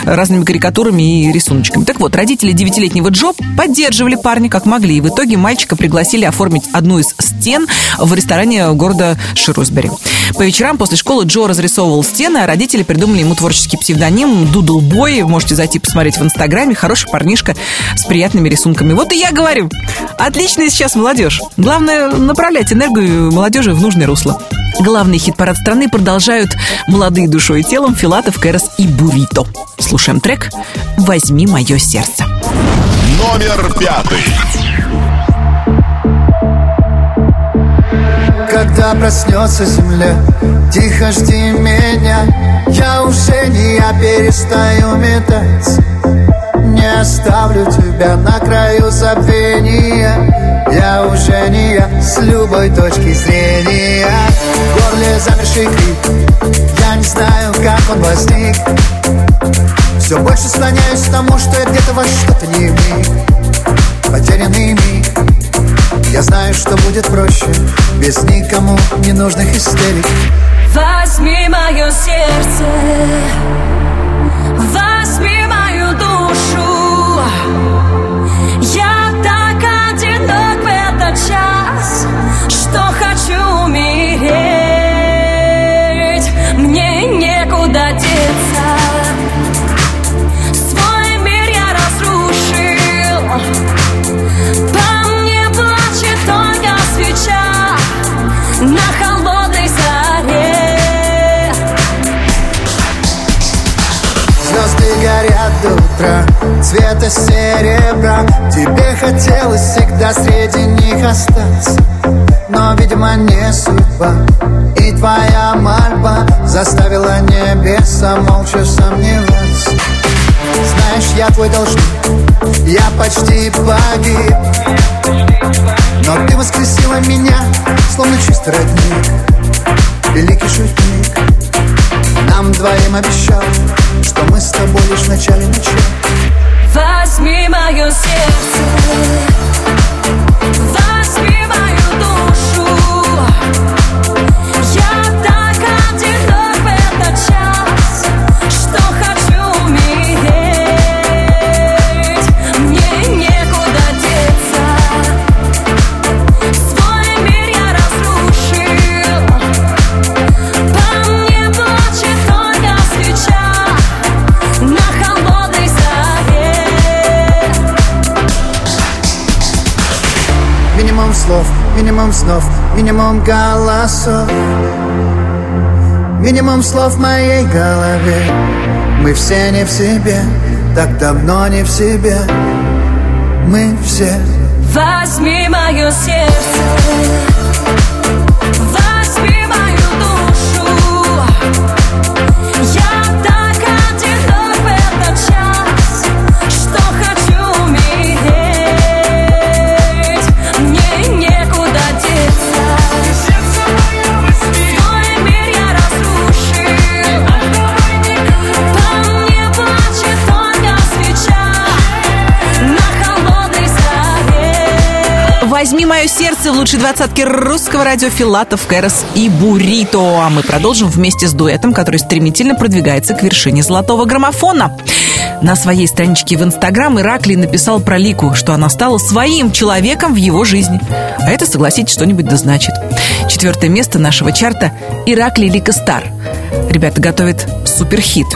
разными карикатурами и рисуночками. Так вот, родители девятилетнего Джо поддерживали парня как могли. И в итоге мальчика пригласили оформить одну из стен в ресторане города Шрусбери. По вечерам после школы Джо разрисовывал стены, а родители придумали ему творческий псевдоним Doodle Boy. Можете зайти посмотреть в Инстаграме. Хороший парнишка с приятными рисунками. Вот и я говорю, отличная сейчас молодежь. Главное направлять энергию молодежи в нужное русло. Главный хит-парад страны продолжают молодые душой и телом Филатов, Кэрос и Бурито. Слушаем трек «Возьми мое сердце». Номер пятый. Когда проснется земля, тихо жди меня Я уже не я перестаю метать Не оставлю тебя на краю забвения. Я уже не я с любой точки зрения. В горле замерший крик. Я не знаю, как он возник. Все больше склоняюсь к тому, что я где-то во что-то не вник Потерянный миг. Я знаю, что будет проще. Без никому ненужных истерик. Возьми мое сердце. Возьми душу Я Цвета серебра. Тебе хотелось всегда среди них остаться. Но, видимо, не судьба. И твоя мольба Заставила небеса молча сомневаться. Знаешь, я твой должник. Я почти погиб. Но ты воскресила меня Словно чистый родник. Великий шутник. Нам двоим обещал Что мы с тобой лишь в начале начала Возьми мое сердце минимум снов Минимум голосов. Минимум слов в моей голове. Мы все не в себе Так давно не в себе. Мы все. Возьми мое сердце Возьми мое сердце в лучшей двадцатке русского радио Филатов, Кэрос и Бурито. А мы продолжим вместе с дуэтом, который стремительно продвигается к вершине золотого граммофона. На своей страничке в Инстаграм Ираклий написал про Лику, что она стала своим человеком в его жизни. А это, согласитесь, что-нибудь да значит. Четвертое место нашего чарта Ираклий Лика Стар. Ребята готовят суперхит.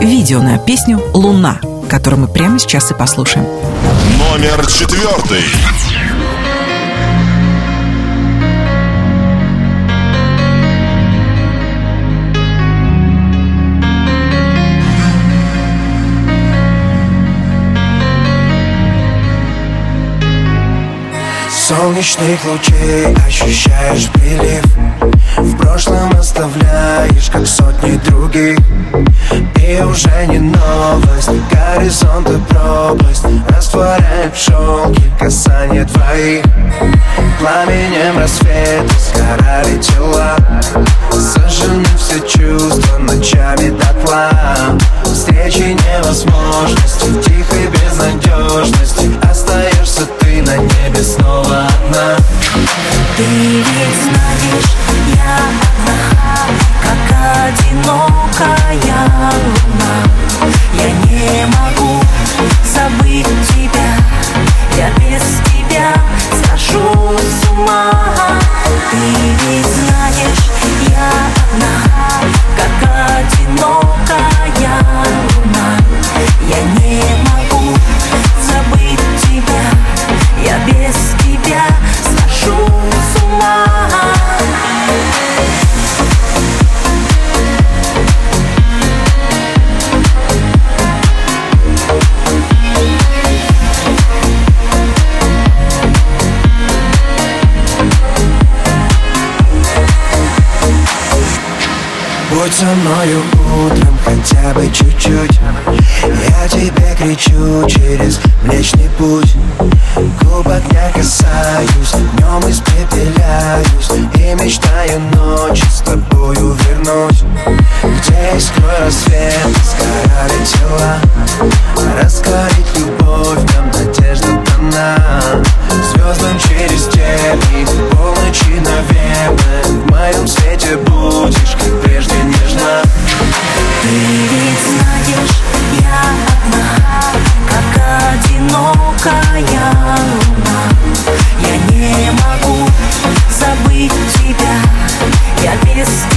Видео на песню «Луна», которую мы прямо сейчас и послушаем. Номер четвертый. Солнечных лучей ощущаешь прилив. В прошлом оставляешь, как сотни других. И уже не новость Горизонт и пропасть. Растворяет шелки Касание твоих. Пламенем рассвета Сгорали тела. Сожжены все чувства Ночами дотла. Встречи невозможности Тихой безнадежности ты на небе снова одна. Ты ведь знаешь, я одна Как одинокая луна. Я не могу забыть тебя Я без тебя схожу с ума. Ты ведь знаешь, я одна Как одинокая луна. Я не Будь со мною утром хотя бы чуть-чуть. Я тебе кричу через Млечный путь. Губ огня касаюсь, днем испепеляюсь И мечтаю ночи с тобою вернуть. Где сквозь рассвет сгорали тела Раскалить любовь, нам надежда дана Звездам через степи, полночи, наверное В моем свете будешь, как нежна Ты ведь я одна, как одинокая луна. Я не могу забыть тебя, я без тебя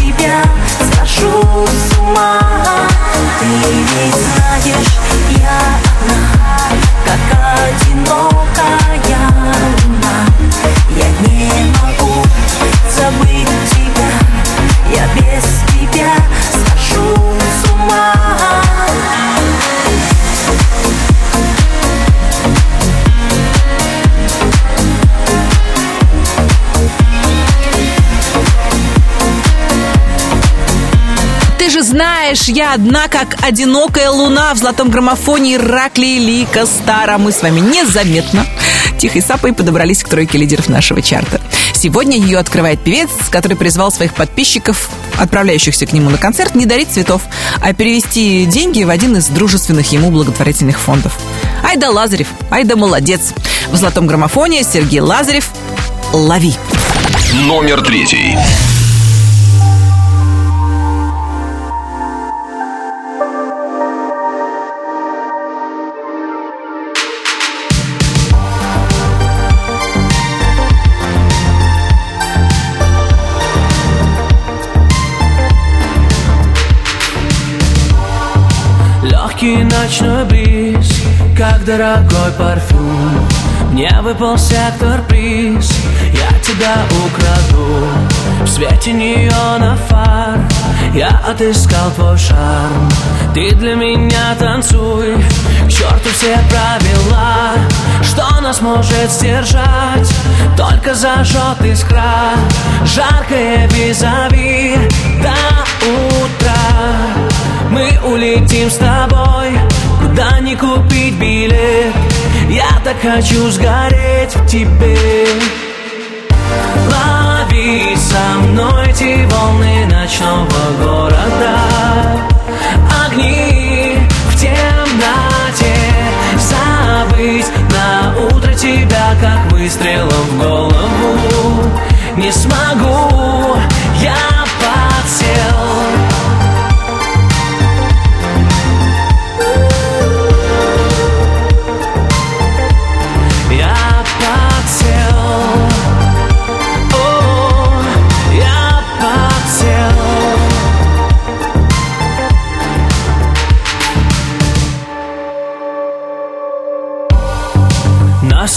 знаешь, я одна, как одинокая луна в золотом граммофоне Ираклии Лика Стара. Мы с вами незаметно тихой сапой подобрались к тройке лидеров нашего чарта. Сегодня ее открывает певец, который призвал своих подписчиков, отправляющихся к нему на концерт, не дарить цветов, а перевести деньги в один из дружественных ему благотворительных фондов. Айда Лазарев, Айда молодец. В золотом граммофоне Сергей Лазарев «Лови». Номер третий. Ночной бриз, как дорогой парфюм. Мне выпал сектор приз, я тебя украду. В свете неона фар, я отыскал твой шарм. Ты для меня танцуй, к черту все правила. Что нас может сдержать, только зажжет искра. Жаркое визави. До утра мы улетим с тобой Куда не купить билет. Я так хочу сгореть в тебе. Лови со мной эти волны ночного города. Огни в темноте. Забыть на утро тебя Как выстрелом в голову. Не смогу, я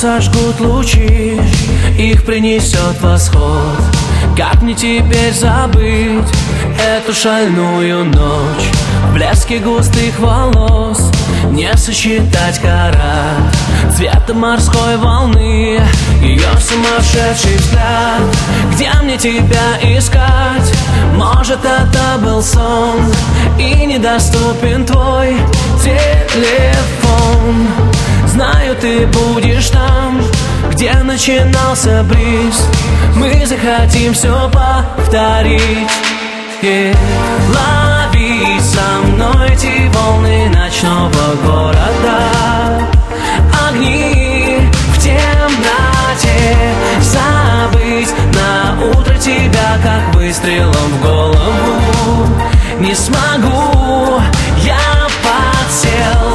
сожгут лучи, их принесет восход. Как мне теперь забыть эту шальную ночь? В блеске густых волос не сосчитать карат Цвета морской волны, ее сумасшедший взгляд. Где мне тебя искать? Может это забыл сон И недоступен твой телефон Знаю, ты будешь там, где начинался бриз. Мы захотим все повторить. Yeah. Лови со мной эти волны ночного города. Огни в темноте. Забыть на утро тебя, как выстрелом в голову. Не смогу, я подсел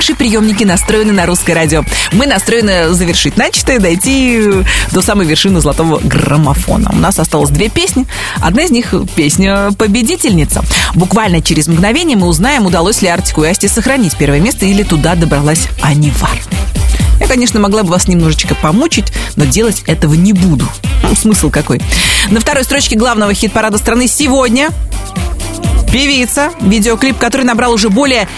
Ваши приемники настроены на русское радио. Мы настроены завершить начатое, дойти до самой вершины золотого граммофона. У нас осталось две песни. Одна из них песня «Победительница». Буквально через мгновение мы узнаем, удалось ли Артику и Асти сохранить первое место или туда добралась Анивар. Я, конечно, могла бы вас немножечко помучить, но делать этого не буду. Ну, смысл какой? На второй строчке главного хит-парада страны сегодня Певица, видеоклип, который набрал уже более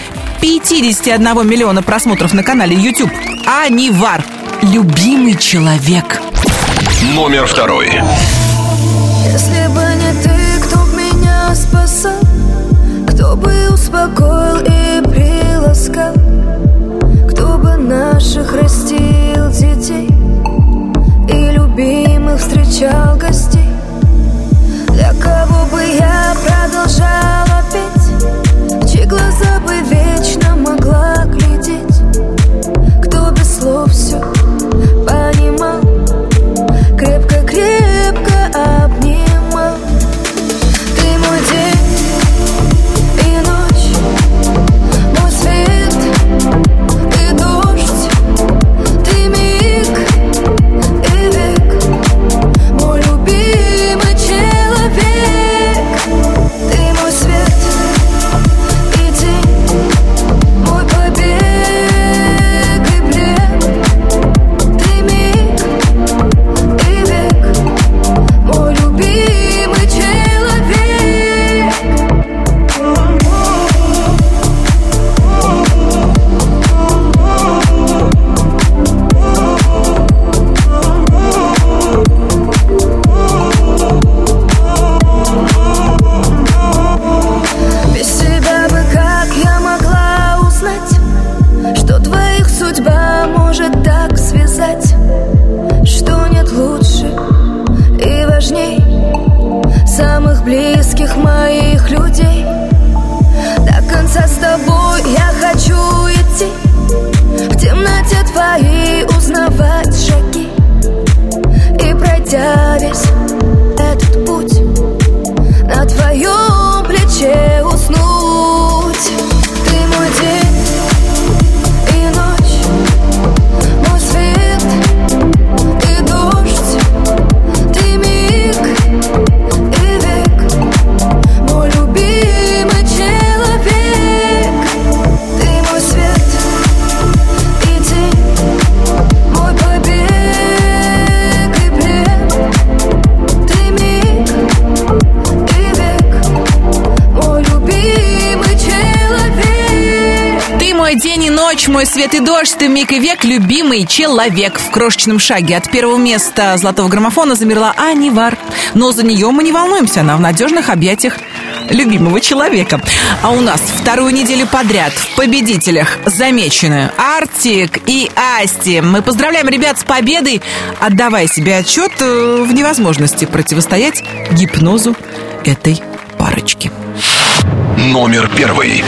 51 миллиона просмотров на канале YouTube. Анивар. Любимый человек. Номер второй. Если бы не ты, кто меня спасал Кто бы успокоил и приласкал Кто бы наших растил детей И любимых встречал гостей Для кого бы я продолжала петь глаза бы вечно могла глядеть. Кто без слов все мой день и ночь, мой свет и дождь, ты миг и век, любимый человек. В крошечном шаге от первого места золотого граммофона замерла Анивар. Но за нее мы не волнуемся, она в надежных объятиях любимого человека. А у нас вторую неделю подряд в победителях замечены Артик и Асти. Мы поздравляем ребят с победой, отдавая себе отчет э, в невозможности противостоять гипнозу этой парочки. Номер первый.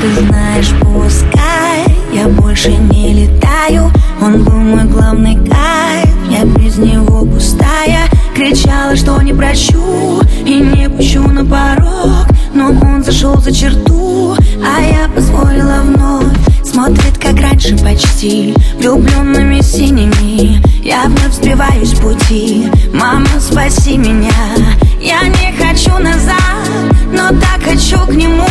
Ты знаешь, пускай. Я больше не летаю. Он был мой главный кайф, я без него пустая. Кричала, что не прощу и не пущу на порог. Но он зашел за черту, а я позволила вновь. Смотрит, как раньше почти Влюбленными синими. Я вновь сбиваюсь с пути. Мама, спаси меня. Я не хочу назад Но так хочу к нему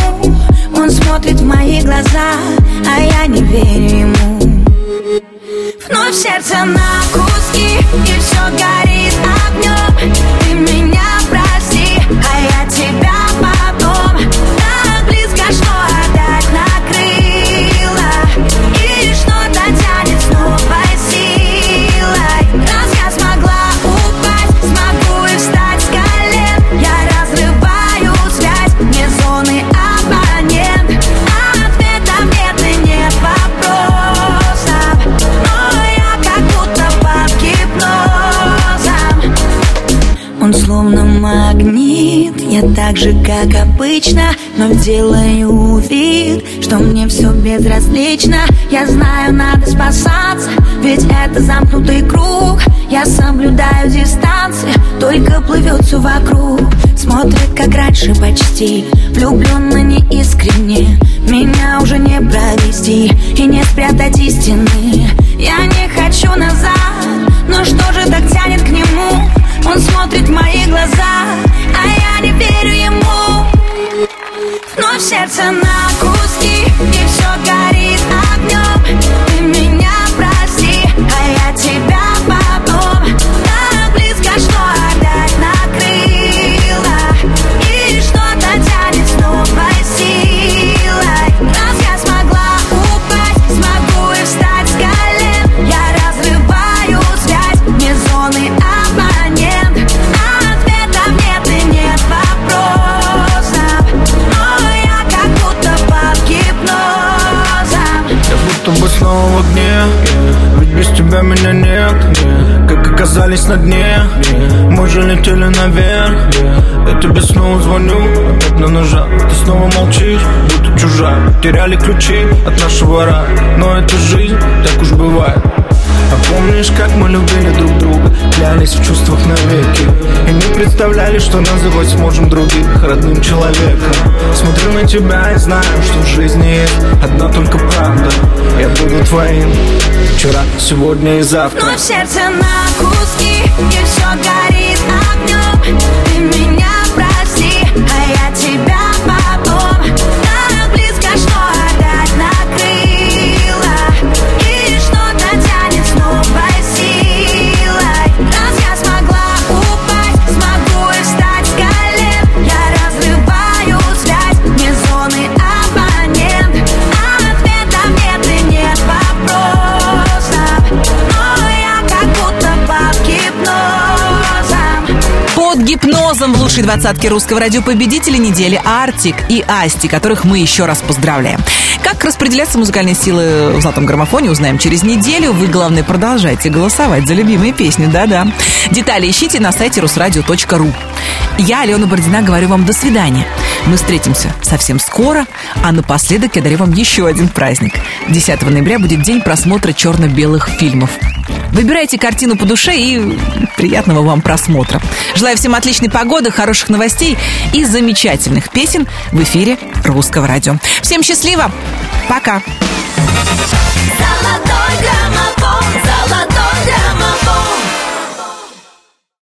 Он смотрит в мои глаза А я не верю ему. Вновь сердце на куски И все горит огнем Ты меня прости А я тебя так же, как обычно Но делаю вид, что мне все безразлично. Я знаю, надо спасаться Ведь это замкнутый круг. Я соблюдаю дистанции Только плывет все вокруг. Смотрит, как раньше почти Влюбленно неискренне. Меня уже не провести И не спрятать истины. Я не хочу назад Но что же так тянет к нему? Он смотрит в мои глаза, а я не верю ему Вновь сердце на куски, Как оказались на дне. Мы же летели наверх Я тебе снова звоню. Опять на ножах. Ты снова молчишь, будто чужак. Теряли ключи от нашего рая. Но это жизнь, так уж бывает а помнишь, как мы любили друг друга? Клялись в чувствах навеки. И не представляли, что называть сможем других родным человеком. Смотрю на тебя и знаю, что в жизни есть одна только правда. Я буду твоим вчера, сегодня и завтра. Вновь сердце на куски, и все горит огнем Ты меня гипнозом в лучшей двадцатке русского радио победители недели Артик и Асти, которых мы еще раз поздравляем. Как распределяться музыкальные силы в золотом граммофоне, узнаем через неделю. Вы, главное, продолжайте голосовать за любимые песни, да-да. Детали ищите на сайте русрадио.ру. Я, Алена Бородина, говорю вам до свидания. Мы встретимся совсем скоро, а напоследок я дарю вам еще один праздник. 10 ноября будет день просмотра черно-белых фильмов. Выбирайте картину по душе и приятного вам просмотра. Желаю всем отличной погоды, хороших новостей и замечательных песен в эфире Русского радио. Всем счастливо! Пока! Золотой граммофон,